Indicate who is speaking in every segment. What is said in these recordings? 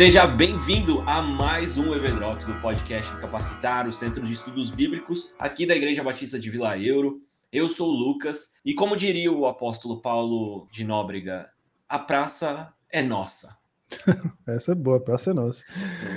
Speaker 1: Seja bem-vindo a mais um Everdrops, o podcast do Capacitar, o Centro de Estudos Bíblicos, aqui da Igreja Batista de Vila Euro. Eu sou o Lucas e, como diria o apóstolo Paulo de Nóbrega, a praça é nossa.
Speaker 2: Essa é boa, a praça é nossa.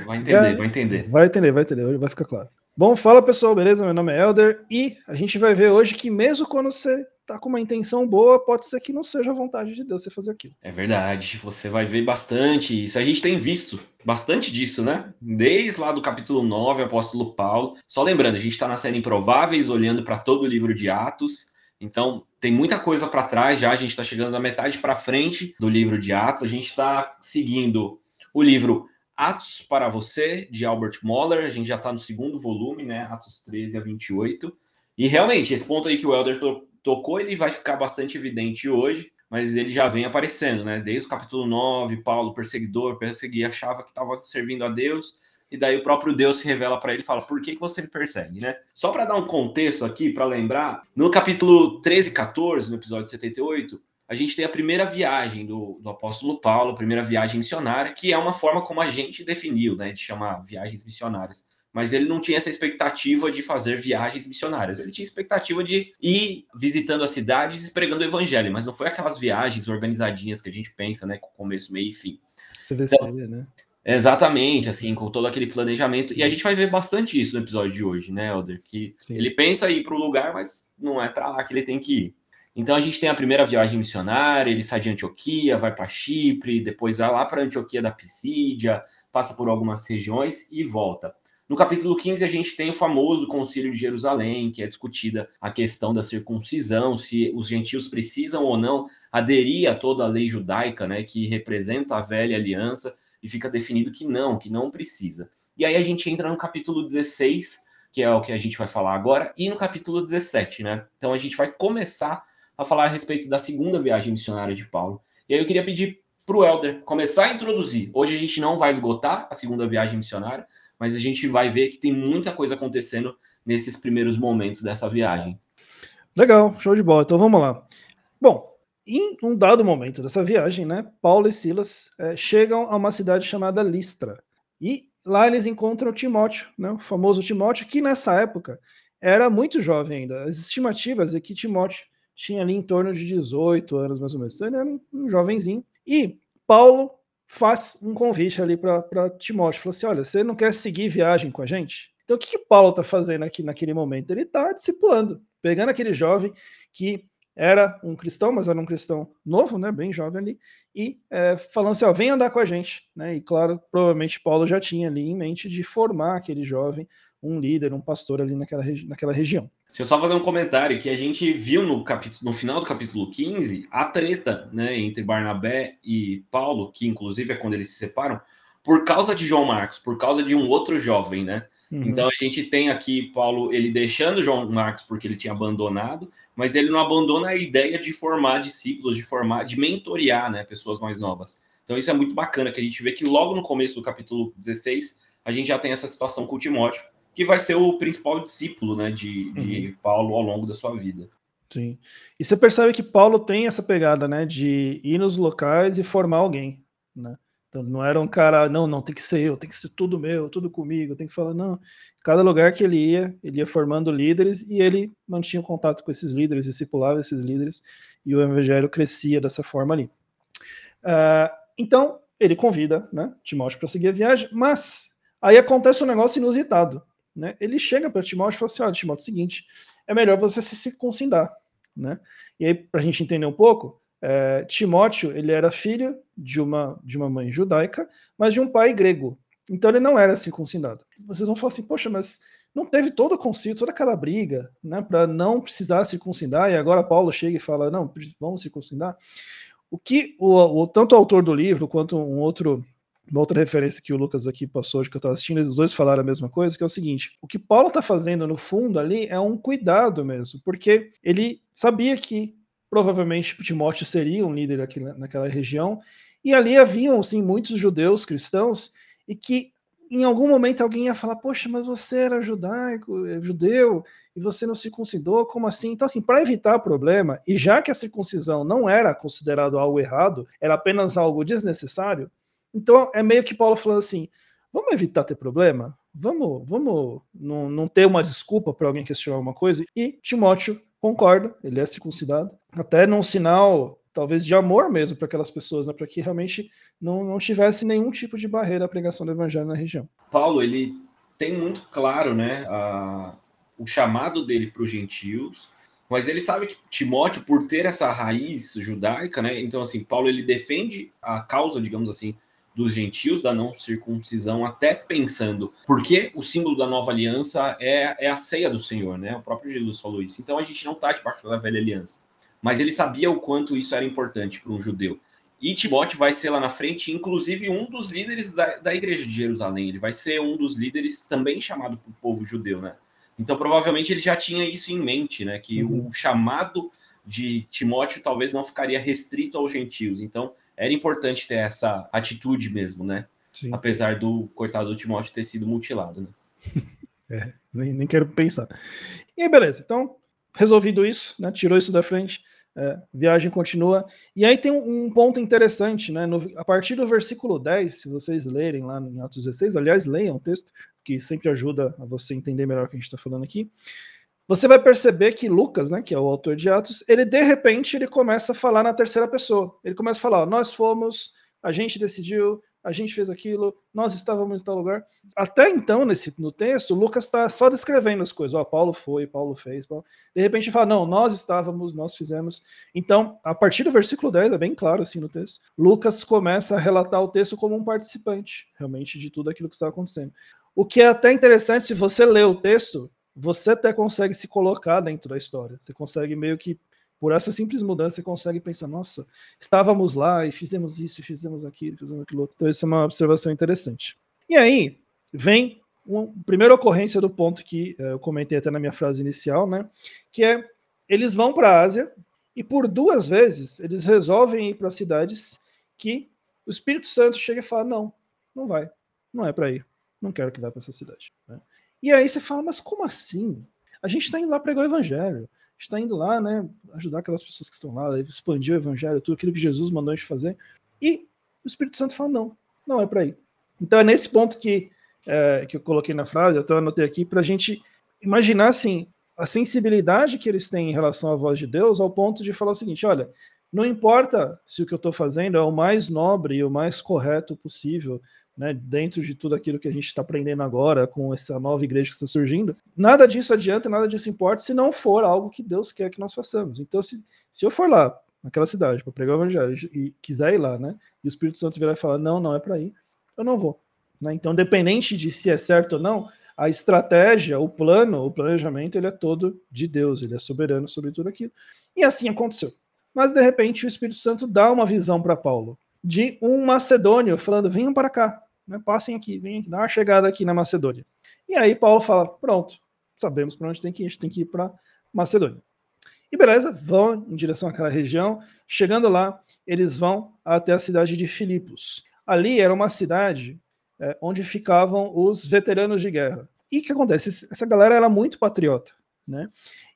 Speaker 1: Vai entender, é, vai entender.
Speaker 2: Vai entender, vai entender, vai ficar claro. Bom, fala pessoal, beleza? Meu nome é Elder e a gente vai ver hoje que mesmo quando você tá com uma intenção boa, pode ser que não seja a vontade de Deus você fazer aquilo.
Speaker 1: É verdade, você vai ver bastante isso. A gente tem visto bastante disso, né? Desde lá do capítulo 9, apóstolo Paulo. Só lembrando, a gente está na série Improváveis, olhando para todo o livro de Atos. Então, tem muita coisa para trás já, a gente está chegando da metade para frente do livro de Atos. A gente está seguindo o livro Atos para Você, de Albert Moller. A gente já está no segundo volume, né? Atos 13 a 28. E realmente, esse ponto aí que o Elder to tocou, ele vai ficar bastante evidente hoje, mas ele já vem aparecendo, né? Desde o capítulo 9, Paulo, perseguidor, perseguia, achava que estava servindo a Deus, e daí o próprio Deus se revela para ele e fala: por que, que você me persegue, né? Só para dar um contexto aqui, para lembrar, no capítulo 13 e 14, no episódio 78, a gente tem a primeira viagem do, do apóstolo Paulo, a primeira viagem missionária, que é uma forma como a gente definiu, né, de chamar viagens missionárias. Mas ele não tinha essa expectativa de fazer viagens missionárias. Ele tinha expectativa de ir visitando as cidades e pregando o evangelho, mas não foi aquelas viagens organizadinhas que a gente pensa, né, com começo, meio e fim.
Speaker 2: Você vê então, né?
Speaker 1: Exatamente, assim, com todo aquele planejamento. E a gente vai ver bastante isso no episódio de hoje, né, Elder? Que Sim. ele pensa em ir para o lugar, mas não é para lá que ele tem que ir. Então a gente tem a primeira viagem missionária, ele sai de Antioquia, vai para Chipre, depois vai lá para Antioquia da Pisídia, passa por algumas regiões e volta. No capítulo 15, a gente tem o famoso Concílio de Jerusalém, que é discutida a questão da circuncisão, se os gentios precisam ou não aderir a toda a lei judaica, né, que representa a velha aliança, e fica definido que não, que não precisa. E aí a gente entra no capítulo 16, que é o que a gente vai falar agora, e no capítulo 17, né? Então a gente vai começar a falar a respeito da segunda viagem missionária de Paulo. E aí eu queria pedir para o Helder começar a introduzir. Hoje a gente não vai esgotar a segunda viagem missionária, mas a gente vai ver que tem muita coisa acontecendo nesses primeiros momentos dessa viagem.
Speaker 2: Legal, show de bola. Então vamos lá. Bom, em um dado momento dessa viagem, né, Paulo e Silas é, chegam a uma cidade chamada Listra. E lá eles encontram Timóteo, né, o famoso Timóteo, que nessa época era muito jovem ainda. As estimativas é que Timóteo tinha ali em torno de 18 anos, mais ou menos. Então ele era um, um jovenzinho. E Paulo faz um convite ali para Timóteo. Falou assim: olha, você não quer seguir viagem com a gente? Então o que, que Paulo está fazendo aqui naquele momento? Ele está discipulando, pegando aquele jovem que era um cristão, mas era um cristão novo, né, bem jovem ali, e é, falando assim, ó, vem andar com a gente, né, e claro, provavelmente Paulo já tinha ali em mente de formar aquele jovem um líder, um pastor ali naquela, regi naquela região.
Speaker 1: Deixa eu só fazer um comentário que a gente viu no, capítulo, no final do capítulo 15 a treta né, entre Barnabé e Paulo, que inclusive é quando eles se separam, por causa de João Marcos, por causa de um outro jovem, né? Uhum. Então a gente tem aqui Paulo ele deixando João Marcos porque ele tinha abandonado, mas ele não abandona a ideia de formar discípulos, de formar, de mentorear, né, pessoas mais novas. Então isso é muito bacana que a gente vê que logo no começo do capítulo 16 a gente já tem essa situação com o Timóteo, que vai ser o principal discípulo né, de, de uhum. Paulo ao longo da sua vida.
Speaker 2: Sim. E você percebe que Paulo tem essa pegada, né, de ir nos locais e formar alguém, né? Então não era um cara, não, não, tem que ser eu, tem que ser tudo meu, tudo comigo, tem que falar, não. Cada lugar que ele ia, ele ia formando líderes e ele mantinha contato com esses líderes, discipulava esses líderes e o evangelho crescia dessa forma ali. Uh, então ele convida, né, Timóteo para seguir a viagem, mas aí acontece um negócio inusitado. Né? Ele chega para Timóteo e fala assim: olha, Timóteo, é seguinte, é melhor você se circuncidar. Né? E aí, para a gente entender um pouco, é, Timóteo ele era filho de uma, de uma mãe judaica, mas de um pai grego. Então ele não era circuncidado. Vocês vão falar assim, poxa, mas não teve todo o concílio, toda aquela briga, né, para não precisar circuncidar, e agora Paulo chega e fala, não, vamos circuncidar. O que o, o tanto o autor do livro quanto um outro uma outra referência que o Lucas aqui passou hoje que eu estava assistindo, eles dois falaram a mesma coisa, que é o seguinte: o que Paulo está fazendo no fundo ali é um cuidado mesmo, porque ele sabia que provavelmente Timóteo seria um líder aqui naquela região, e ali haviam sim muitos judeus cristãos e que em algum momento alguém ia falar: Poxa, mas você era judaico, é judeu, e você não circuncidou, como assim? Então, assim, para evitar problema, e já que a circuncisão não era considerado algo errado, era apenas algo desnecessário, Então é meio que Paulo falando assim: vamos evitar ter problema? Vamos, vamos não, não ter uma desculpa para alguém questionar alguma coisa? E Timóteo concorda, ele é circuncidado, até num sinal talvez de amor mesmo para aquelas pessoas, né, para que realmente não, não tivesse nenhum tipo de barreira à pregação do evangelho na região.
Speaker 1: Paulo, ele tem muito claro né, a, o chamado dele para os gentios, mas ele sabe que Timóteo, por ter essa raiz judaica, né, então assim, Paulo ele defende a causa, digamos assim, dos gentios, da não circuncisão, até pensando, porque o símbolo da nova aliança é, é a ceia do Senhor, né? O próprio Jesus falou isso. Então a gente não está debaixo da velha aliança mas ele sabia o quanto isso era importante para um judeu. E Timóteo vai ser lá na frente, inclusive, um dos líderes da, da igreja de Jerusalém. Ele vai ser um dos líderes também chamado para o povo judeu, né? Então, provavelmente, ele já tinha isso em mente, né? Que uhum. o chamado de Timóteo talvez não ficaria restrito aos gentios. Então, era importante ter essa atitude mesmo, né? Sim. Apesar do coitado do Timóteo ter sido mutilado, né?
Speaker 2: é, nem, nem quero pensar. E aí, beleza. Então, resolvido isso, né? Tirou isso da frente. É, viagem continua. E aí tem um, um ponto interessante, né? No, a partir do versículo 10, se vocês lerem lá em Atos 16, aliás, leiam o texto, que sempre ajuda a você entender melhor o que a gente está falando aqui. Você vai perceber que Lucas, né, que é o autor de Atos, ele de repente ele começa a falar na terceira pessoa. Ele começa a falar: nós fomos, a gente decidiu, a gente fez aquilo, nós estávamos em tal lugar. Até então, nesse, no texto, Lucas está só descrevendo as coisas. Ó, Paulo foi, Paulo fez. Paulo... De repente fala, não, nós estávamos, nós fizemos. Então, a partir do versículo 10, é bem claro assim no texto, Lucas começa a relatar o texto como um participante, realmente, de tudo aquilo que está acontecendo. O que é até interessante, se você lê o texto, você até consegue se colocar dentro da história. Você consegue meio que por essa simples mudança, você consegue pensar, nossa, estávamos lá e fizemos isso, e fizemos aquilo, fizemos aquilo. Então, isso é uma observação interessante. E aí, vem uma primeira ocorrência do ponto que eh, eu comentei até na minha frase inicial, né? Que é, eles vão para a Ásia e por duas vezes eles resolvem ir para cidades que o Espírito Santo chega e fala, não, não vai, não é para ir, não quero que vá para essa cidade. Né? E aí você fala, mas como assim? A gente está indo lá pregar o evangelho está indo lá, né, ajudar aquelas pessoas que estão lá, expandir o evangelho, tudo aquilo que Jesus mandou a gente fazer. E o Espírito Santo fala: não, não é para ir. Então é nesse ponto que, é, que eu coloquei na frase, eu até anotei aqui, para a gente imaginar assim, a sensibilidade que eles têm em relação à voz de Deus, ao ponto de falar o seguinte: olha, não importa se o que eu estou fazendo é o mais nobre e o mais correto possível, né, dentro de tudo aquilo que a gente está aprendendo agora com essa nova igreja que está surgindo, nada disso adianta, nada disso importa se não for algo que Deus quer que nós façamos. Então, se, se eu for lá, naquela cidade, para pregar o evangelho e quiser ir lá, né, e o Espírito Santo virar e falar, não, não é para ir, eu não vou. Né? Então, dependente de se é certo ou não, a estratégia, o plano, o planejamento, ele é todo de Deus, ele é soberano sobre tudo aquilo. E assim aconteceu. Mas, de repente, o Espírito Santo dá uma visão para Paulo de um macedônio falando: venham para cá, né? passem aqui, venham aqui, dá uma chegada aqui na Macedônia. E aí Paulo fala: pronto, sabemos para onde tem que ir, a gente tem que ir para Macedônia. E beleza, vão em direção àquela região. Chegando lá, eles vão até a cidade de Filipos. Ali era uma cidade é, onde ficavam os veteranos de guerra. E o que acontece? Essa galera era muito patriota, né?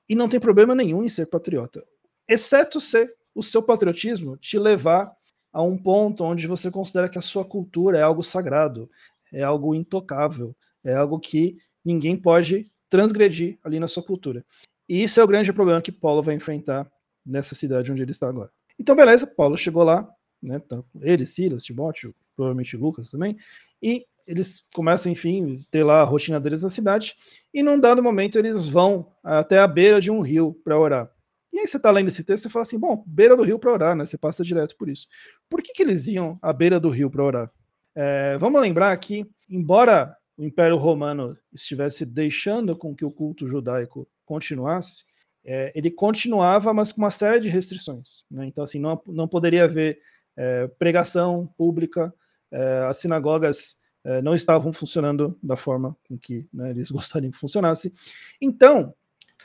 Speaker 2: E não tem problema nenhum em ser patriota, exceto se o seu patriotismo te levar a um ponto onde você considera que a sua cultura é algo sagrado, é algo intocável, é algo que ninguém pode transgredir ali na sua cultura. E isso é o grande problema que Paulo vai enfrentar nessa cidade onde ele está agora. Então, beleza, Paulo chegou lá, né, tá, ele, Silas, Timóteo, provavelmente Lucas também, e eles começam, enfim, ter lá a rotina deles na cidade, e num dado momento eles vão até a beira de um rio para orar. E aí você está lendo esse texto e fala assim, bom, beira do rio para orar, né? Você passa direto por isso. Por que, que eles iam à beira do rio para orar? É, vamos lembrar que, embora o Império Romano estivesse deixando com que o culto judaico continuasse, é, ele continuava, mas com uma série de restrições. Né? Então, assim, não, não poderia haver é, pregação pública, é, as sinagogas é, não estavam funcionando da forma com que né, eles gostariam que funcionasse. Então,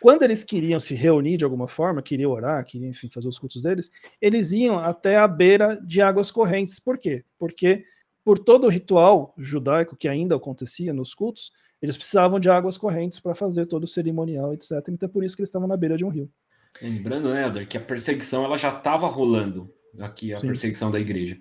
Speaker 2: quando eles queriam se reunir de alguma forma, queriam orar, queriam enfim, fazer os cultos deles, eles iam até a beira de águas correntes. Por quê? Porque por todo o ritual judaico que ainda acontecia nos cultos, eles precisavam de águas correntes para fazer todo o cerimonial, etc. Então é por isso que eles estavam na beira de um rio.
Speaker 1: Lembrando, né, Helder, que a perseguição ela já estava rolando aqui a Sim. perseguição da igreja.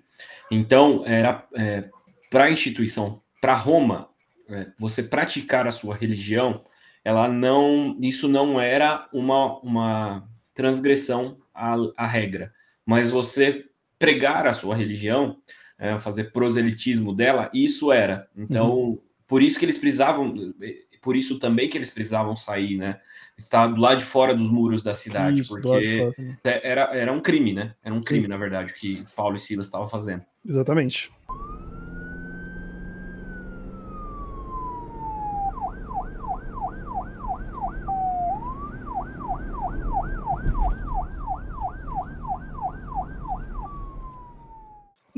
Speaker 1: Então, era é, para a instituição, para Roma, é, você praticar a sua religião, ela não, isso não era uma, uma transgressão à, à regra, mas você pregar a sua religião, é, fazer proselitismo dela, isso era. Então, uhum. por isso que eles precisavam, por isso também que eles precisavam sair, né? Estar do lado de fora dos muros da cidade, isso, porque era, era um crime, né? Era um crime, Sim. na verdade, o que Paulo e Silas estavam fazendo.
Speaker 2: Exatamente.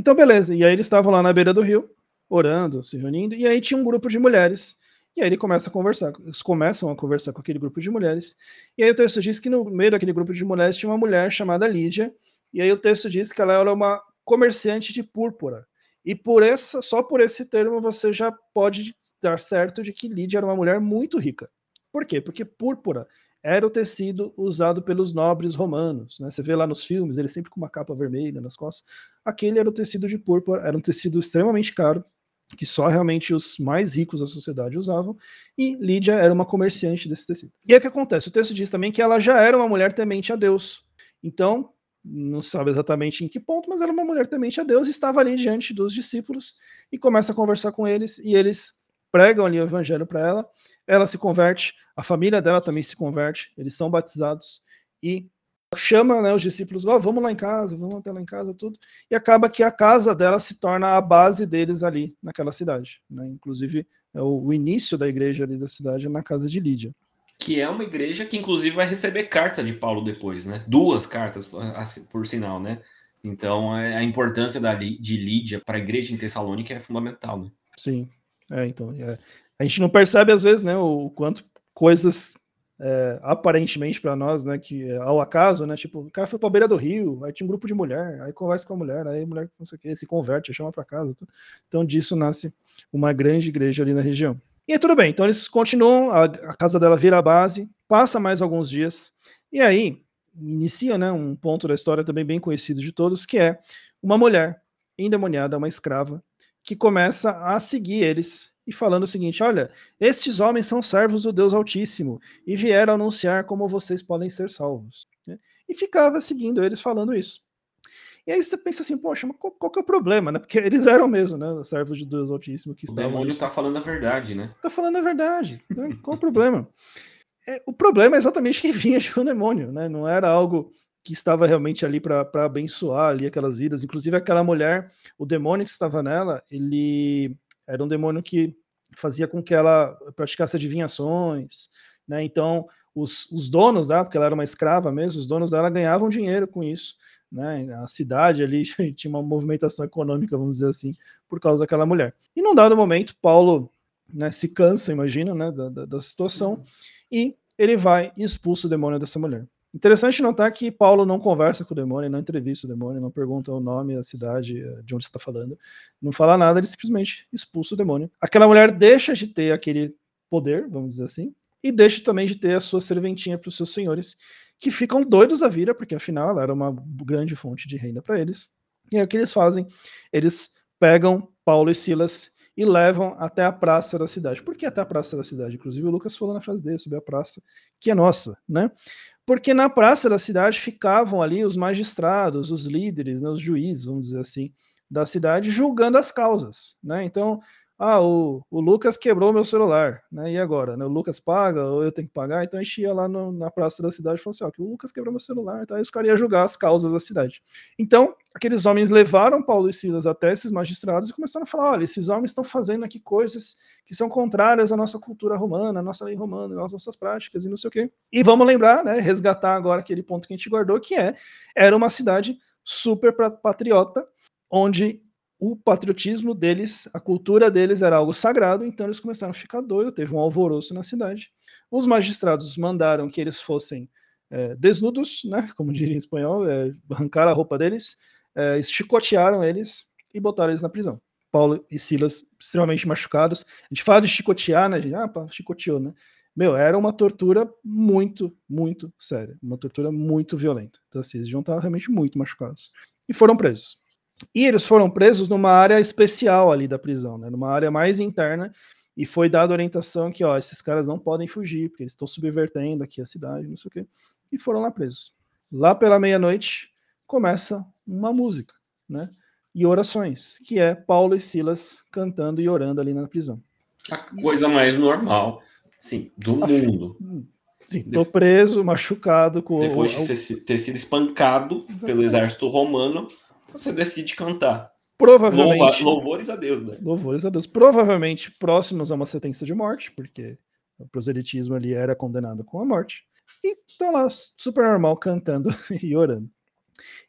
Speaker 2: Então, beleza. E aí eles estavam lá na beira do rio, orando, se reunindo, e aí tinha um grupo de mulheres. E aí ele começa a conversar, eles começam a conversar com aquele grupo de mulheres. E aí o texto diz que no meio daquele grupo de mulheres tinha uma mulher chamada Lídia. E aí o texto diz que ela era uma comerciante de púrpura. E por essa, só por esse termo você já pode dar certo de que Lídia era uma mulher muito rica. Por quê? Porque púrpura era o tecido usado pelos nobres romanos. Né? Você vê lá nos filmes, ele sempre com uma capa vermelha nas costas. Aquele era o tecido de púrpura, era um tecido extremamente caro, que só realmente os mais ricos da sociedade usavam, e Lídia era uma comerciante desse tecido. E aí o que acontece? O texto diz também que ela já era uma mulher temente a Deus. Então, não sabe exatamente em que ponto, mas era uma mulher temente a Deus, e estava ali diante dos discípulos e começa a conversar com eles, e eles pregam ali o evangelho para ela, ela se converte, a família dela também se converte, eles são batizados e chama né, os discípulos, oh, vamos lá em casa, vamos até lá em casa, tudo, e acaba que a casa dela se torna a base deles ali naquela cidade. Né? Inclusive, é o, o, início da igreja ali da cidade é na casa de Lídia.
Speaker 1: Que é uma igreja que, inclusive, vai receber carta de Paulo depois, né? Duas cartas, por sinal, né? Então, é, a importância da, de Lídia para a igreja em Tessalônica é fundamental, né?
Speaker 2: Sim, é, então, é, a gente não percebe às vezes, né, o quanto coisas é, aparentemente para nós, né, que é ao acaso, né, tipo, o cara foi para beira do rio, aí tinha um grupo de mulher, aí conversa com a mulher, aí a mulher não sei o que, se converte, chama para casa, tudo. então disso nasce uma grande igreja ali na região. E tudo bem, então eles continuam, a, a casa dela vira a base, passa mais alguns dias, e aí inicia, né, um ponto da história também bem conhecido de todos, que é uma mulher endemoniada, uma escrava, que começa a seguir eles e falando o seguinte: olha, estes homens são servos do Deus Altíssimo e vieram anunciar como vocês podem ser salvos. Né? E ficava seguindo eles falando isso. E aí você pensa assim, poxa, mas qual, que é o problema, né? Porque eles eram mesmo, né? Servos de Deus Altíssimo que estavam.
Speaker 1: O demônio tá falando a verdade, né?
Speaker 2: Tá falando a verdade. Né? Qual o problema? É, o problema é exatamente que vinha de um demônio, né? Não era algo que estava realmente ali para abençoar ali aquelas vidas. Inclusive aquela mulher, o demônio que estava nela, ele era um demônio que fazia com que ela praticasse adivinhações, né? Então, os, os donos dela, porque ela era uma escrava mesmo, os donos dela ganhavam dinheiro com isso, né? A cidade ali tinha uma movimentação econômica, vamos dizer assim, por causa daquela mulher. E num dado momento, Paulo né, se cansa, imagina, né, da, da, da situação, e ele vai e expulsa o demônio dessa mulher. Interessante notar que Paulo não conversa com o demônio, não entrevista o demônio, não pergunta o nome, a cidade, eh, de onde está falando, não fala nada, ele simplesmente expulsa o demônio. Aquela mulher deixa de ter aquele poder, vamos dizer assim, e deixa também de ter a sua serventinha para os seus senhores, que ficam doidos da vida, porque afinal ela era uma grande fonte de renda para eles. E aí o que eles fazem? Eles pegam Paulo e Silas e levam até a praça da cidade. Por que até a praça da cidade? Inclusive o Lucas falou na frase dele sobre a praça, que é nossa, né? porque na praça da cidade ficavam ali os magistrados, os líderes, né, os juízes, vamos dizer assim, da cidade, julgando as causas. Né? Então, ah, o, o Lucas quebrou meu celular, né? E agora? Né? O Lucas paga ou eu tenho que pagar? Então a gente ia lá no, na praça da cidade e falou assim: ó, que o Lucas quebrou meu celular, então aí os caras iam julgar as causas da cidade. Então, aqueles homens levaram Paulo e Silas até esses magistrados e começaram a falar: olha, esses homens estão fazendo aqui coisas que são contrárias à nossa cultura romana, à nossa lei romana, às nossas práticas e não sei o quê. E vamos lembrar, né? Resgatar agora aquele ponto que a gente guardou, que é era uma cidade super patriota, onde o patriotismo deles, a cultura deles era algo sagrado, então eles começaram a ficar doidos, teve um alvoroço na cidade. Os magistrados mandaram que eles fossem é, desnudos, né, como diria em espanhol, é, arrancaram a roupa deles, é, chicotearam eles e botaram eles na prisão. Paulo e Silas extremamente machucados. A gente fala de chicotear, né? Gente? Ah, pá, chicoteou, né? Meu, era uma tortura muito, muito séria. Uma tortura muito violenta. Então, assim, eles iam estar realmente muito machucados. e foram presos. E eles foram presos numa área especial ali da prisão, né, numa área mais interna, e foi dada orientação que, ó, esses caras não podem fugir, porque eles estão subvertendo aqui a cidade, não sei o quê, e foram lá presos. Lá pela meia-noite começa uma música, né? E orações, que é Paulo e Silas cantando e orando ali na prisão.
Speaker 1: A coisa mais normal, sim, do a mundo.
Speaker 2: Sim, tô preso, machucado com
Speaker 1: Depois de ter sido espancado Exatamente. pelo exército romano, você decide cantar.
Speaker 2: Provavelmente. Louva,
Speaker 1: louvores a Deus, né?
Speaker 2: Louvores a Deus. Provavelmente próximos a uma sentença de morte, porque o proselitismo ali era condenado com a morte. E estão lá, super normal, cantando e orando.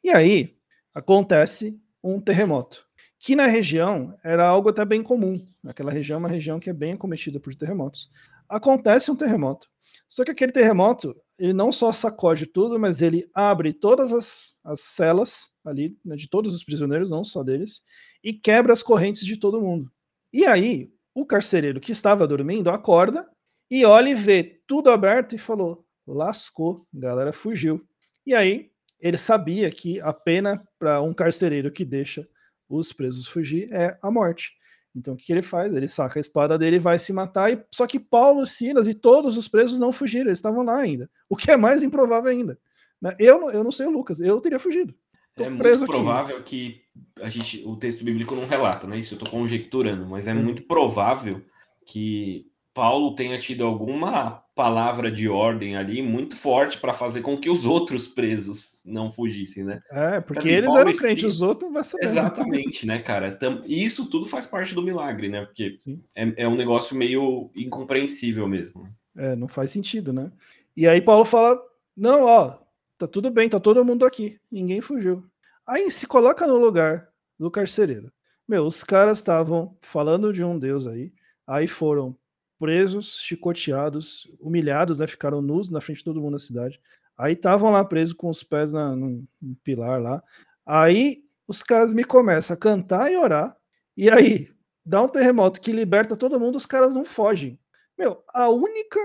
Speaker 2: E aí acontece um terremoto, que na região era algo até bem comum. Naquela região, é uma região que é bem acometida por terremotos. Acontece um terremoto. Só que aquele terremoto, ele não só sacode tudo, mas ele abre todas as, as celas ali, né, de todos os prisioneiros, não só deles, e quebra as correntes de todo mundo. E aí, o carcereiro que estava dormindo acorda e olha e vê tudo aberto e falou: lascou, a galera fugiu. E aí, ele sabia que a pena para um carcereiro que deixa os presos fugir é a morte. Então o que, ele faz? Ele saca a espada dele e vai se matar. E... Só que Paulo, Silas e todos os presos não fugiram, eles estavam lá ainda. O que é mais improvável ainda. Né? Eu, eu não sei o Lucas, eu teria fugido.
Speaker 1: Tô é muito provável que a gente, o texto bíblico não relata, né? Isso eu estou conjecturando, mas é hum. muito provável que Paulo tenha tido alguma palavra de ordem ali muito forte para fazer com que os outros presos não fugissem, né?
Speaker 2: É, porque assim, eles Paulo eram crentes, os outros vai saber.
Speaker 1: Né? Exatamente, né, cara? E isso tudo faz parte do milagre, né? Porque é, é, um negócio meio incompreensível mesmo.
Speaker 2: É, não faz sentido, né? E aí Paulo fala: não, ó, tá tudo bem, tá todo mundo aqui, ninguém fugiu. Aí se coloca no lugar do carcereiro. Meu, os caras estavam falando de um Deus aí, aí foram presos, chicoteados, humilhados, né? Ficaram nus na frente de todo mundo na cidade. Aí estavam lá presos com os pés na, no pilar lá. Aí os caras me começam a cantar e orar. E aí dá um terremoto que liberta todo mundo, os caras não fogem. Meu, a única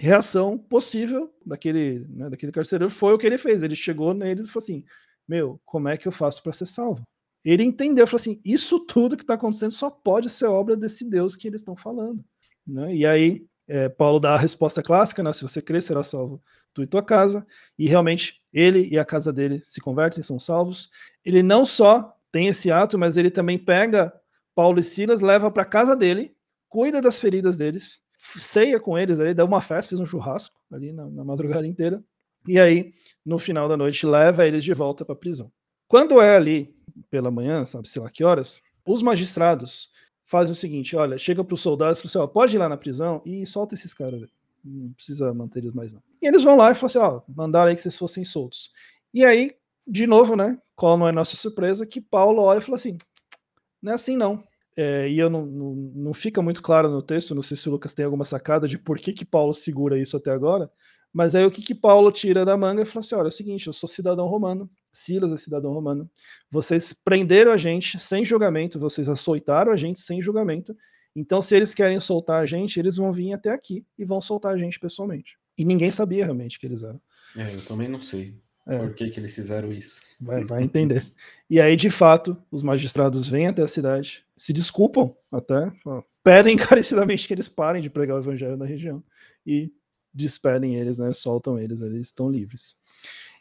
Speaker 2: reação possível daquele, né, daquele carcereiro foi o que ele fez. Ele chegou neles e falou assim: Meu, como é que eu faço para ser salvo? Ele entendeu, falou assim: Isso tudo que está acontecendo só pode ser obra desse Deus que eles estão falando. Né? E aí, é, Paulo dá a resposta clássica, né? se você crer, será salvo tu e tua casa, e realmente ele e a casa dele se convertem, são salvos. Ele não só tem esse ato, mas ele também pega Paulo e Silas, leva para casa dele, cuida das feridas deles, ceia com eles ali, dá uma festa, fez um churrasco ali na, na madrugada inteira, e aí, no final da noite, leva eles de volta para a prisão. Quando é ali pela manhã, sabe, sei lá que horas, os magistrados fazem o seguinte: olha, chega para os soldados e fala assim: ó, pode ir lá na prisão e solta esses caras. Não precisa manter eles mais, não. E eles vão lá e falam assim: ó, mandaram aí que vocês fossem soltos. E aí, de novo, né? Qual não é nossa surpresa? Que Paulo olha e fala assim: não é assim não. É, e eu não, não, não, fica muito claro no texto, não sei se o Lucas tem alguma sacada de por que, que Paulo segura isso até agora, mas aí o que, que Paulo tira da manga e fala assim: olha, é o seguinte, eu sou cidadão romano, Silas é cidadão romano. Vocês prenderam a gente sem julgamento, vocês açoitaram a gente sem julgamento. Então, se eles querem soltar a gente, eles vão vir até aqui e vão soltar a gente pessoalmente. E ninguém sabia realmente que eles eram.
Speaker 1: É, eu também não sei é. por que, que eles fizeram isso.
Speaker 2: Vai, vai entender. e aí, de fato, os magistrados vêm até a cidade, se desculpam até, pedem encarecidamente que eles parem de pregar o evangelho na região e despedem eles, né? Soltam eles, eles estão livres.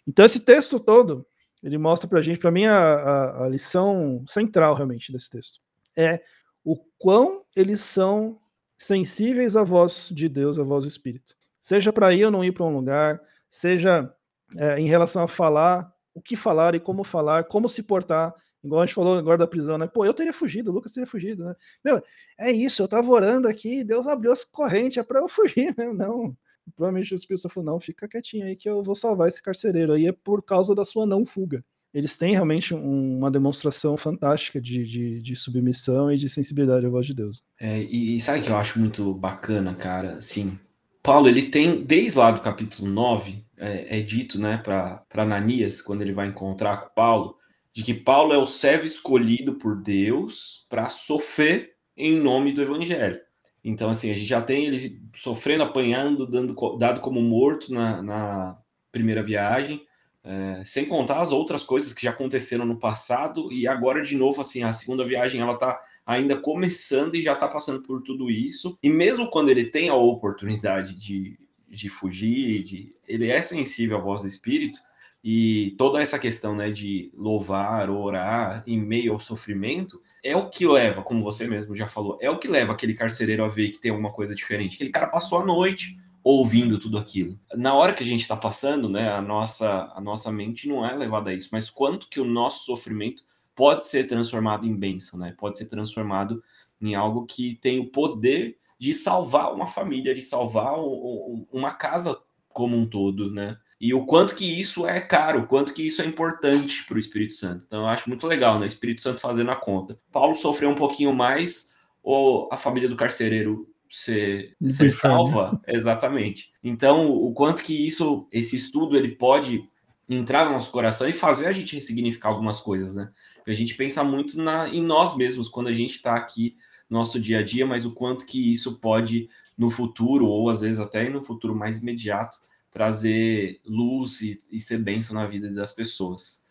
Speaker 2: Então, esse texto todo ele mostra para a gente, para mim, a, a, a, lição central realmente desse texto é o quão eles são sensíveis à voz de Deus, à voz do Espírito. Seja para ir ou não ir para um lugar, seja é, em relação a falar, o que falar e como falar, como se portar, igual a gente falou agora da prisão, né? Pô, eu teria fugido, o Lucas teria fugido, né? Meu, é isso, eu tava orando aqui, Deus abriu as correntes, é para eu fugir, né? Não, provavelmente o Espírito falou, não, fica quietinho aí que eu vou salvar esse carcereiro aí, é por causa da sua não fuga. Eles têm realmente um, uma demonstração fantástica de, de, de, submissão e de sensibilidade à voz de Deus.
Speaker 1: É, e, e sabe que eu acho muito bacana, cara? Assim, Paulo, ele tem, desde lá do capítulo 9, é, é dito, né, para Ananias, quando ele vai encontrar com Paulo, de que Paulo é o servo escolhido por Deus para sofrer em nome do evangelho. Então, assim, a gente já tem ele sofrendo, apanhando, dando, dado como morto na, na primeira viagem, É, sem contar as outras coisas que já aconteceram no passado e agora de novo assim a segunda viagem ela está ainda começando e já está passando por tudo isso e mesmo quando ele tem a oportunidade de, de fugir de, ele é sensível à voz do Espírito e toda essa questão né, de louvar, orar em meio ao sofrimento é o que leva, como você mesmo já falou, é o que leva aquele carcereiro a ver que tem alguma coisa diferente. Aquele cara passou a noite ouvindo tudo aquilo. Na hora que a gente está passando, né, a nossa, a nossa mente não é levada a isso, mas quanto que o nosso sofrimento pode ser transformado em bênção, né? Pode ser transformado em algo que tem o poder de salvar uma família, de salvar uma casa como um todo, né? e o quanto que isso é caro, o quanto que isso é importante para o Espírito Santo. Então eu acho muito legal, né? O Espírito Santo fazendo a conta. Paulo sofreu um pouquinho mais, ou a família do carcereiro ser, ser salva? Exatamente. Então, o quanto que isso, esse estudo, ele pode entrar no nosso coração e fazer a gente ressignificar algumas coisas, né? Porque a gente pensa muito na, em nós mesmos quando a gente está aqui nosso dia a dia, mas o quanto que isso pode no futuro, ou às vezes até no futuro mais imediato, trazer luz e, e ser benção na vida das pessoas.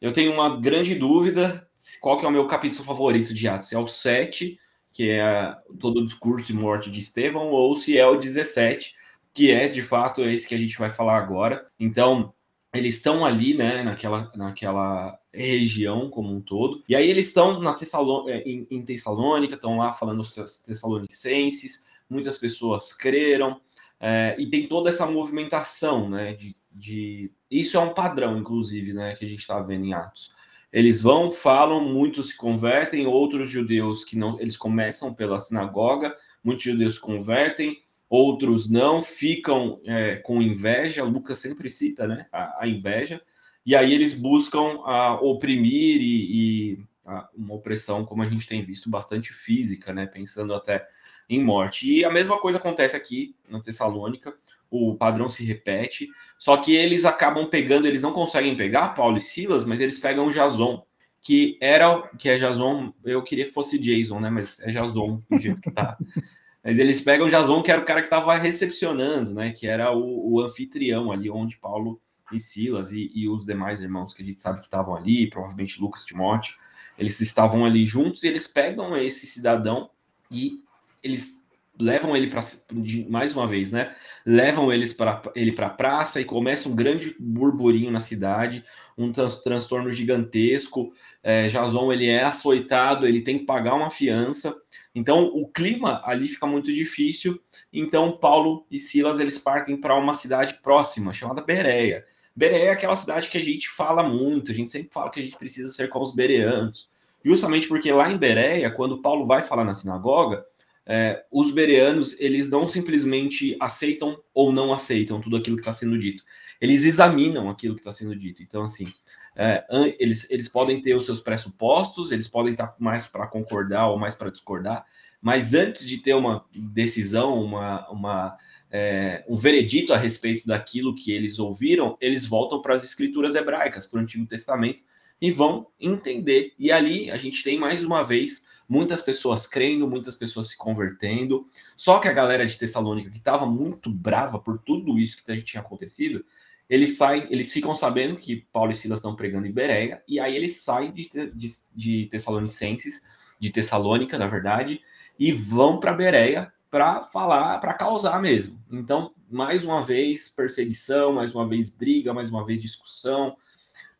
Speaker 1: Eu tenho uma grande dúvida qual que é o meu capítulo favorito de Atos. É o 7, que é todo o discurso e morte de Estevão, ou se é o 17, que é de fato esse que a gente vai falar agora. Então, eles estão ali, né, naquela, naquela região como um todo. E aí eles estão na Tessalô é, em, em Tessalônica, estão lá falando os tessalonicenses, muitas pessoas creram, é, e tem toda essa movimentação, né, de, de... Isso é um padrão, inclusive, né, que a gente está vendo em Atos. Eles vão, falam, muitos se convertem, outros judeus que não, eles começam pela sinagoga, muitos judeus se convertem, outros não, ficam é, com inveja, Lucas sempre cita, né, a, a inveja, e aí eles buscam uh, oprimir e, e uh, uma opressão, como a gente tem visto, bastante física, né? Pensando até em morte. E a mesma coisa acontece aqui na Tessalônica, o padrão se repete, só que eles acabam pegando, eles não conseguem pegar Paulo e Silas, mas eles pegam Jason, que era, que é Jason, eu queria que fosse Jason, né? Mas é Jason, do jeito que tá. Mas eles pegam Jason, que era o cara que estava recepcionando, né? Que era o, o anfitrião ali, onde Paulo e Silas e, e, os demais irmãos que a gente sabe que estavam ali, provavelmente Lucas Timóteo, eles estavam ali juntos e eles pegam esse cidadão e eles levam ele para mais uma vez, né? Levam eles para ele para a praça e começa um grande burburinho na cidade, um trans, transtorno gigantesco. É, Jason ele é açoitado, ele tem que pagar uma fiança. Então o clima ali fica muito difícil. Então Paulo e Silas eles partem para uma cidade próxima chamada Bereia. Bereia é aquela cidade que a gente fala muito, a gente sempre fala que a gente precisa ser como os bereanos. Justamente porque lá em Bereia, quando Paulo vai falar na sinagoga, é, os bereanos eles não simplesmente aceitam ou não aceitam tudo aquilo que está sendo dito. Eles examinam aquilo que está sendo dito. Então, assim, é, eles, eles podem ter os seus pressupostos, eles podem estar mais para concordar ou mais para discordar, mas antes de ter uma decisão, uma, uma é, um veredito a respeito daquilo que eles ouviram, eles voltam para as escrituras hebraicas, para o Antigo Testamento, e vão entender. E ali a gente tem mais uma vez muitas pessoas crendo, muitas pessoas se convertendo. Só que a galera de Tessalônica, que estava muito brava por tudo isso que tinha acontecido, eles saem, eles ficam sabendo que Paulo e Silas estão pregando em Bereia, e aí eles saem de, de, de Tessalonicenses, de Tessalônica, na verdade, e vão para Bereia para falar, para causar mesmo. Então, mais uma vez, perseguição, mais uma vez, briga, mais uma vez, discussão.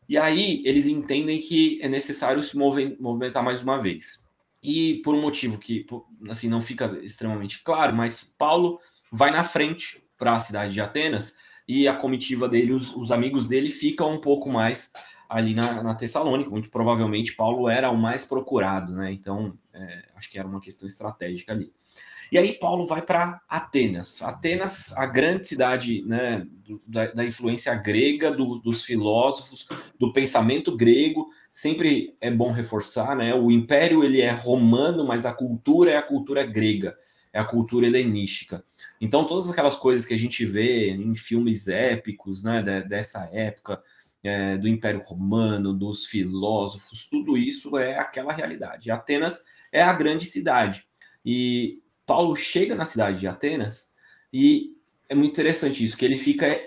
Speaker 1: E aí, eles entendem que é necessário se movimentar mais uma vez. E por um motivo que, assim, não fica extremamente claro, mas Paulo vai na frente para a cidade de Atenas e a comitiva dele, os, os amigos dele, ficam um pouco mais ali na, na Tessalônica. Muito provavelmente Paulo era o mais procurado, né? Então, é, acho que era uma questão estratégica ali. E aí Paulo vai para Atenas. Atenas, a grande cidade né, da, da influência grega, do, dos filósofos, do pensamento grego, sempre é bom reforçar, né? O império ele é romano, mas a cultura é a cultura grega, é a cultura helenística. Então todas aquelas coisas que a gente vê em filmes épicos, né, dessa época, é, do Império Romano, dos filósofos, tudo isso é aquela realidade. Atenas é a grande cidade. E Paulo chega na cidade de Atenas e é muito interessante isso, que ele fica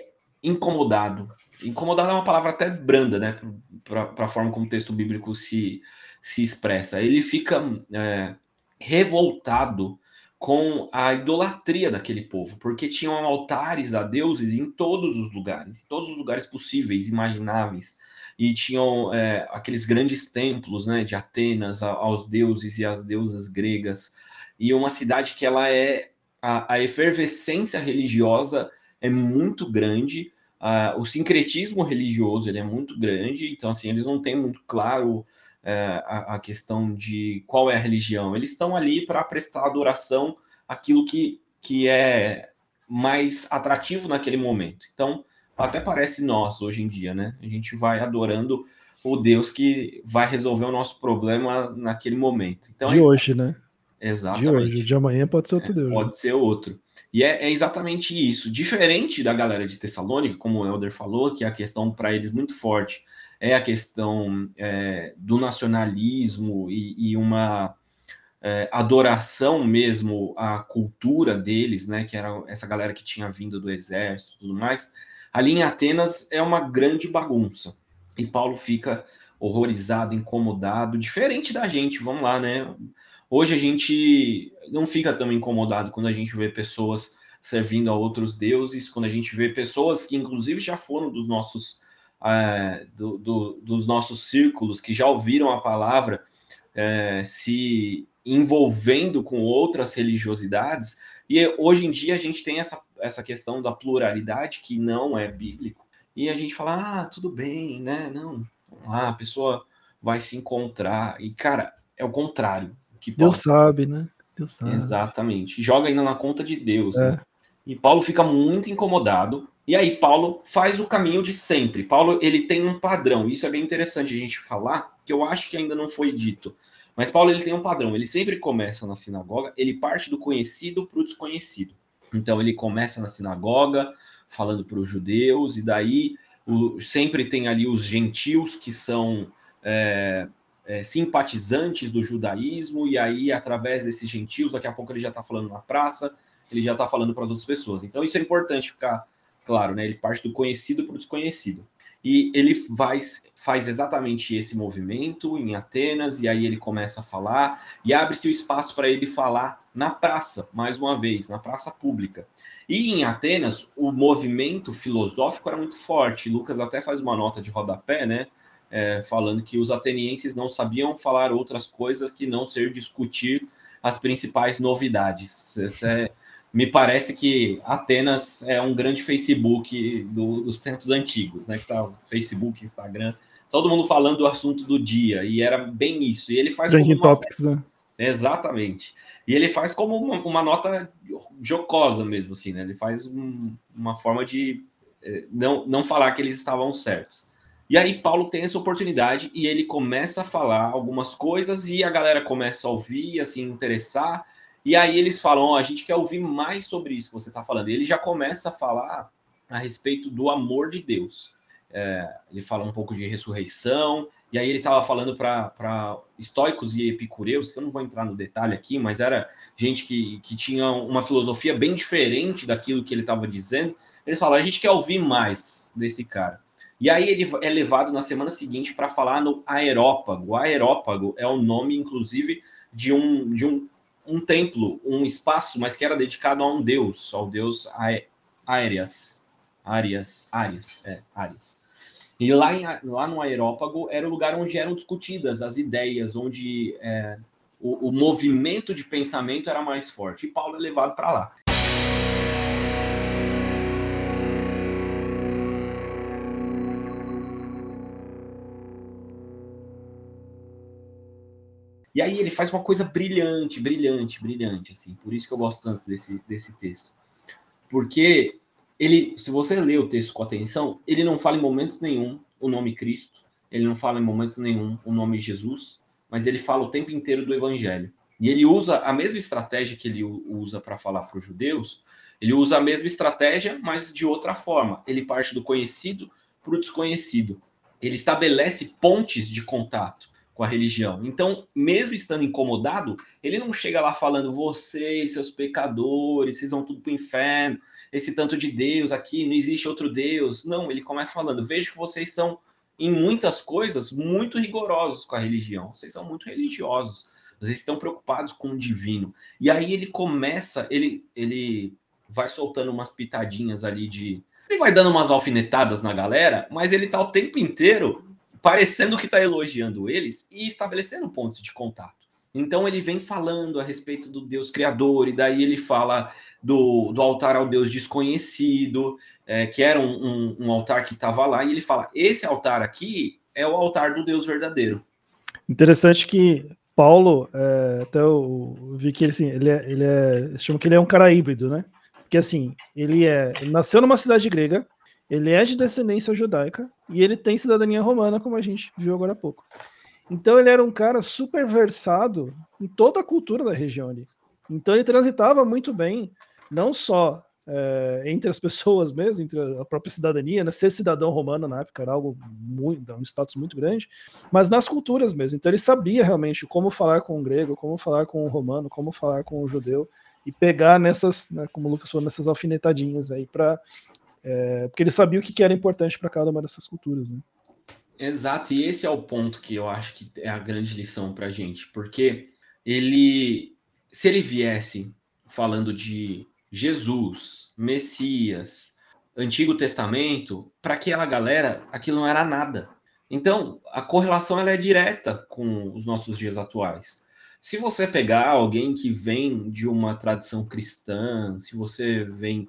Speaker 1: incomodado. Incomodado é uma palavra até branda, né? Para a forma como o texto bíblico se, se expressa. Ele fica é, revoltado com a idolatria daquele povo, porque tinham altares a deuses em todos os lugares, em todos os lugares possíveis, imagináveis, e tinham é, aqueles grandes templos, né, de Atenas aos deuses e às deusas gregas, e uma cidade que ela é a, a efervescência religiosa é muito grande, uh, o sincretismo religioso ele é muito grande, então assim eles não têm muito claro é, a, a, questão de qual é a religião. Eles estão ali para prestar adoração àquilo que, que é mais atrativo naquele momento. Então, até parece nós hoje em dia, né? A gente vai adorando o Deus que vai resolver o nosso problema naquele momento. Então,
Speaker 2: de é hoje, né?
Speaker 1: Exatamente.
Speaker 2: De hoje, de amanhã pode ser outro
Speaker 1: é,
Speaker 2: Deus.
Speaker 1: Pode ser outro. E é, é, exatamente isso. Diferente da galera de Tessalônica, como o Elder falou, que é a questão para eles muito forte é a questão é, do nacionalismo e, e uma é, adoração mesmo à cultura deles, né, que era essa galera que tinha vindo do exército e tudo mais, ali em Atenas é uma grande bagunça. E Paulo fica horrorizado, incomodado, diferente da gente, vamos lá, né? Hoje a gente não fica tão incomodado quando a gente vê pessoas servindo a outros deuses, quando a gente vê pessoas que inclusive já foram dos nossos é, do, do, dos nossos círculos que já ouviram a palavra é, se envolvendo com outras religiosidades. E hoje em dia a gente tem essa, essa questão da pluralidade que não é bíblico. E a gente fala, ah, tudo bem, né? Não, ah, a pessoa vai se encontrar. E, cara, é o contrário.
Speaker 2: Que Deus sabe, né? Deus sabe.
Speaker 1: Exatamente. Joga ainda na conta de Deus. É. Né? E Paulo fica muito incomodado e aí Paulo faz o caminho de sempre. Paulo ele tem um padrão. Isso é bem interessante a gente falar, que eu acho que ainda não foi dito. Mas Paulo ele tem um padrão. Ele sempre começa na sinagoga, ele parte do conhecido para o desconhecido. Então ele começa na sinagoga falando para os judeus e daí o, sempre tem ali os gentios que são é, é, simpatizantes do judaísmo e aí através desses gentios daqui a pouco ele já está falando na praça, ele já está falando para as outras pessoas. Então isso é importante ficar claro, né? Ele parte do conhecido para o desconhecido. E ele faz, faz exatamente esse movimento em Atenas, e aí ele começa a falar, e abre-se o espaço para ele falar na praça, mais uma vez, na praça pública. E em Atenas, o movimento filosófico era muito forte. Lucas até faz uma nota de rodapé, né? É, falando que os atenienses não sabiam falar outras coisas que não ser discutir as principais novidades. Até me parece que Atenas é um grande Facebook do, dos tempos antigos, né? Que tá Facebook, Instagram, todo mundo falando do assunto do dia, e era bem isso. E ele faz
Speaker 2: Trending Topics, né?
Speaker 1: Exatamente. E ele faz como uma, uma, nota jocosa mesmo, assim, né? Ele faz um, uma forma de eh, não, não falar que eles estavam certos. E aí Paulo tem essa oportunidade e ele começa a falar algumas coisas e a galera começa a ouvir, a se interessar, e aí eles falam: a gente quer ouvir mais sobre isso que você está falando. E ele já começa a falar a respeito do amor de Deus. É, ele fala um pouco de ressurreição, e aí ele estava falando para estoicos e epicureus, que eu não vou entrar no detalhe aqui, mas era gente que, que tinha uma filosofia bem diferente daquilo que ele estava dizendo. Eles falam: a gente quer ouvir mais desse cara. E aí ele é levado na semana seguinte para falar no Aerópago. O Aerópago é o nome, inclusive, de um, de um um templo, um espaço, mas que era dedicado a um deus, ao deus Aéreas. Arias, Arias, é, Arias. E lá, em, lá no Aerópago era o lugar onde eram discutidas as ideias, onde é, o, o movimento de pensamento era mais forte. E Paulo é levado para lá. E aí ele faz uma coisa brilhante, brilhante, brilhante, assim. Por isso que eu gosto tanto desse, desse texto. Porque ele, se você lê o texto com atenção, ele não fala em momento nenhum o nome Cristo, ele não fala em momento nenhum o nome Jesus, mas ele fala o tempo inteiro do evangelho. E ele usa a mesma estratégia que ele usa para falar para os judeus, ele usa a mesma estratégia, mas de outra forma. Ele parte do conhecido para o desconhecido. Ele estabelece pontes de contato com a religião. Então, mesmo estando incomodado, ele não chega lá falando: vocês, seus pecadores, vocês vão tudo para o inferno, esse tanto de Deus aqui, não existe outro Deus. Não, ele começa falando: vejo que vocês são, em muitas coisas, muito rigorosos com a religião. Vocês são muito religiosos. Vocês estão preocupados com o divino. E aí ele começa, ele, ele vai soltando umas pitadinhas ali de. Ele vai dando umas alfinetadas na galera, mas ele tá o tempo inteiro parecendo que está elogiando eles e estabelecendo pontos de contato. Então ele vem falando a respeito do Deus Criador, e daí ele fala do, do altar ao Deus desconhecido, é, que era um, um, um altar que estava lá, e ele fala: esse altar aqui é o altar do Deus verdadeiro.
Speaker 2: Interessante que Paulo, é, até eu vi que ele, assim, ele é, ele é, chama que ele é um cara híbrido, né? Porque assim, ele é, ele nasceu numa cidade grega, ele é de descendência judaica e ele tem cidadania romana, como a gente viu agora há pouco. Então ele era um cara super versado em toda a cultura da região ali. Então ele transitava muito bem, não só é, entre as pessoas mesmo, entre a própria cidadania, né? ser cidadão romano na época era algo muito, um status muito grande, mas nas culturas mesmo. Então ele sabia realmente como falar com o grego, como falar com o romano, como falar com o judeu e pegar nessas, né, como o Lucas falou, nessas alfinetadinhas aí para é, porque ele sabia o que era importante para cada uma dessas culturas. Né?
Speaker 1: Exato, e esse é o ponto que eu acho que é a grande lição para a gente, porque ele, se ele viesse falando de Jesus, Messias, Antigo Testamento, para aquela galera aquilo não era nada. Então, a correlação ela é direta com os nossos dias atuais. Se você pegar alguém que vem de uma tradição cristã, se você vem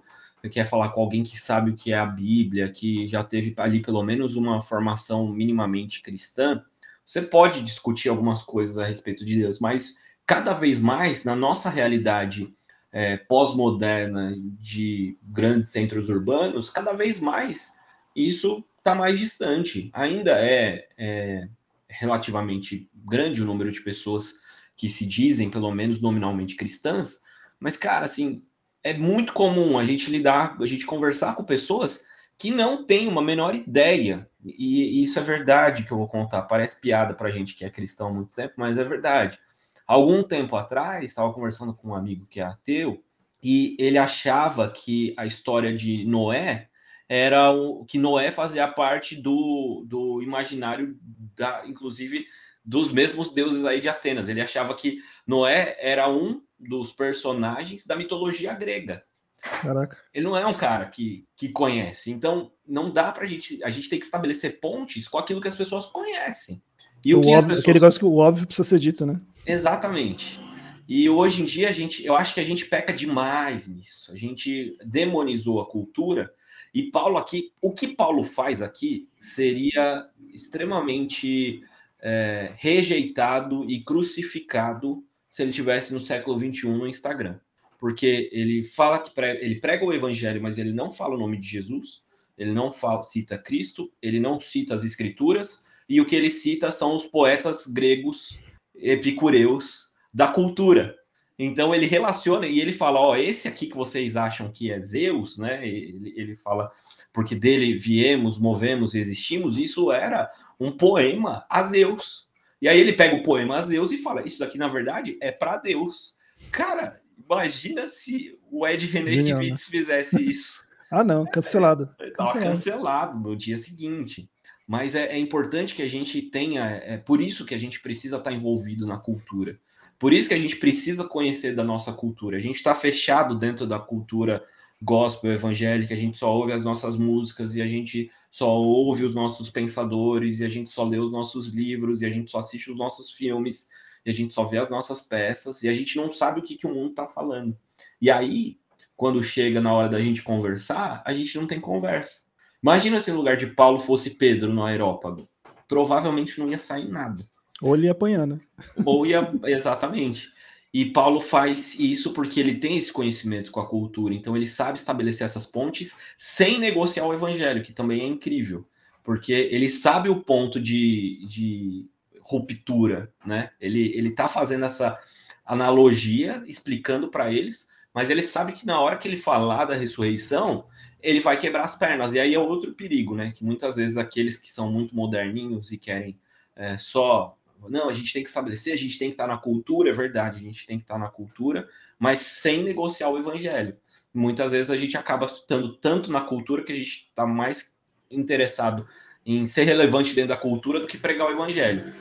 Speaker 1: quer falar com alguém que sabe o que é a Bíblia, que já teve ali pelo menos uma formação minimamente cristã, você pode discutir algumas coisas a respeito de Deus, mas cada vez mais na nossa realidade é, pós-moderna de grandes centros urbanos, cada vez mais isso está mais distante. Ainda é, é relativamente grande o número de pessoas que se dizem, pelo menos nominalmente cristãs, mas, cara, assim, é muito comum a gente lidar, a gente conversar com pessoas que não têm uma menor ideia. E isso é verdade que eu vou contar. Parece piada para gente que é cristão há muito tempo, mas é verdade. Algum tempo atrás, estava conversando com um amigo que é ateu e ele achava que a história de Noé era o que Noé fazia parte do, do imaginário da, inclusive dos mesmos deuses aí de Atenas. Ele achava que Noé era um dos personagens da mitologia grega.
Speaker 2: Caraca.
Speaker 1: Ele não é um cara que, que conhece. Então, não dá pra gente. A gente tem que estabelecer pontes com aquilo que as pessoas conhecem.
Speaker 2: E o, o que óbvio, as pessoas... Aquele negócio que o óbvio precisa ser dito, né?
Speaker 1: Exatamente. E hoje em dia, a gente, eu acho que a gente peca demais nisso. A gente demonizou a cultura. E Paulo aqui, o que Paulo faz aqui seria extremamente é, rejeitado e crucificado se ele tivesse no século 21 no Instagram. Porque ele fala que ele prega o evangelho, mas ele não fala o nome de Jesus, ele não fala, cita Cristo, ele não cita as escrituras, e o que ele cita são os poetas gregos epicureus da cultura. Então ele relaciona e ele fala: Ó, esse aqui que vocês acham que é Zeus, né? Ele, ele fala, porque dele viemos, movemos e existimos. Isso era um poema a Zeus. E aí ele pega o poema a Zeus e fala: Isso daqui, na verdade, é para Deus. Cara, imagina se o Ed René Kivitz né? fizesse isso.
Speaker 2: ah, não, cancelado.
Speaker 1: É, Tava cancelado. cancelado no dia seguinte. Mas é, é, importante que a gente tenha, é por isso que a gente precisa estar envolvido na cultura. Por isso que a gente precisa conhecer da nossa cultura. A gente está fechado dentro da cultura gospel evangélica, a gente só ouve as nossas músicas e a gente só ouve os nossos pensadores e a gente só lê os nossos livros e a gente só assiste os nossos filmes e a gente só vê as nossas peças e a gente não sabe o que, que o mundo está falando. E aí, quando chega na hora da gente conversar, a gente não tem conversa. Imagina se no lugar de Paulo fosse Pedro no aerópago. Provavelmente não ia sair nada.
Speaker 2: Ou ele ia apanhar, né?
Speaker 1: Ou ia, exatamente. E Paulo faz isso porque ele tem esse conhecimento com a cultura, então ele sabe estabelecer essas pontes sem negociar o evangelho, que também é incrível, porque ele sabe o ponto de, de ruptura, né? Ele, ele tá fazendo essa analogia, explicando para eles, mas ele sabe que na hora que ele falar da ressurreição, ele vai quebrar as pernas, e aí é outro perigo, né? Que muitas vezes aqueles que são muito moderninhos e querem é, só Não, a gente tem que estabelecer, a gente tem que estar na cultura, é verdade, a gente tem que estar na cultura, mas sem negociar o evangelho. Muitas vezes a gente acaba estando tanto na cultura que a gente está mais interessado em ser relevante dentro da cultura do que pregar o evangelho.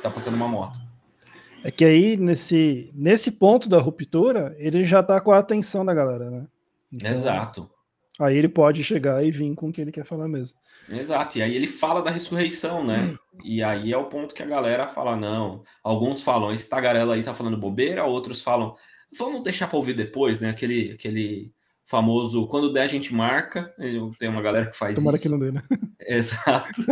Speaker 1: Tá passando uma moto.
Speaker 2: É que aí, nesse, nesse ponto da ruptura, ele já tá com a atenção da galera, né?
Speaker 1: Então, Exato.
Speaker 2: Aí ele pode chegar e vir com o que ele quer falar mesmo.
Speaker 1: Exato, e aí ele fala da ressurreição, né? E aí é o ponto que a galera fala, não. Alguns falam, esse tagarela aí tá falando bobeira, outros falam, vamos deixar para ouvir depois, né? Aquele, aquele famoso, quando der a gente marca. Tem uma galera que faz
Speaker 2: Tomara
Speaker 1: isso.
Speaker 2: que não dê, né?
Speaker 1: Exato.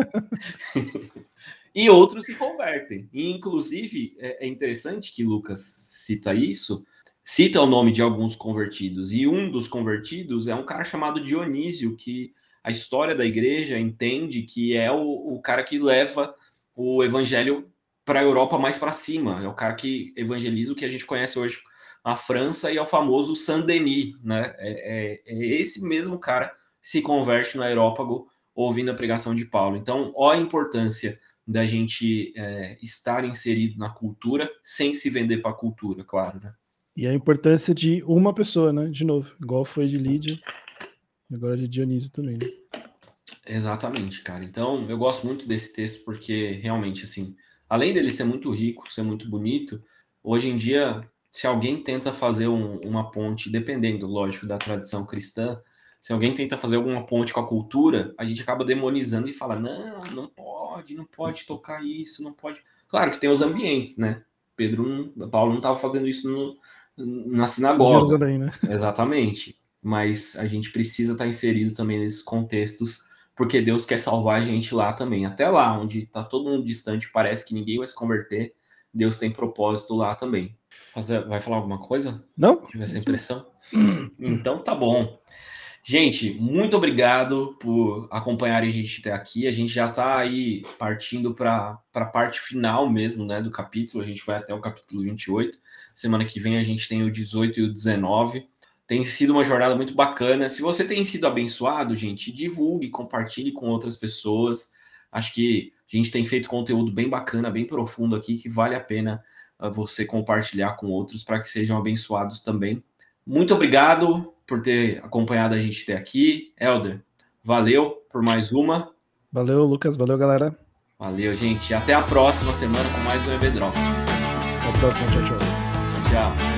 Speaker 1: e outros se convertem. E, inclusive, é, é interessante que Lucas cita isso, cita o nome de alguns convertidos. E um dos convertidos é um cara chamado Dionísio, que a história da igreja entende que é o, o cara que leva o evangelho para a Europa mais para cima. É o cara que evangeliza o que a gente conhece hoje a França e ao famoso Saint-Denis, né? É, é, é, esse mesmo cara que se converte no aerópago ouvindo a pregação de Paulo. Então, ó a importância da gente é, estar inserido na cultura sem se vender para a cultura, claro, né?
Speaker 2: E a importância de uma pessoa, né? De novo, igual foi de Lídia, agora de Dionísio também. Né?
Speaker 1: Exatamente, cara. Então, eu gosto muito desse texto porque realmente, assim, além dele ser muito rico, ser muito bonito, hoje em dia se alguém tenta fazer um, uma ponte, dependendo, lógico, da tradição cristã, se alguém tenta fazer alguma ponte com a cultura, a gente acaba demonizando e fala: não, não pode, não pode tocar isso, não pode. Claro que tem os ambientes, né? Pedro, Paulo não estava fazendo isso no, na sinagoga.
Speaker 2: Jerusalém, né?
Speaker 1: Exatamente. Mas a gente precisa estar inserido também nesses contextos, porque Deus quer salvar a gente lá também. Até lá, onde está todo mundo distante, parece que ninguém vai se converter, Deus tem propósito lá também. Vai falar alguma coisa?
Speaker 2: Não?
Speaker 1: Tive essa impressão? então tá bom. Gente, muito obrigado por acompanharem a gente até aqui. A gente já está aí partindo para a parte final mesmo né, do capítulo. A gente vai até o capítulo 28. Semana que vem a gente tem o 18 e o 19. Tem sido uma jornada muito bacana. Se você tem sido abençoado, gente, divulgue, compartilhe com outras pessoas. Acho que a gente tem feito conteúdo bem bacana, bem profundo aqui, que vale a pena você compartilhar com outros para que sejam abençoados também. Muito obrigado por ter acompanhado a gente até aqui. Elder, valeu por mais uma.
Speaker 2: Valeu, Lucas. Valeu, galera.
Speaker 1: Valeu, gente. Até a próxima semana com mais um EV Drops.
Speaker 2: Até a próxima. Tchau, tchau.
Speaker 1: Tchau, tchau.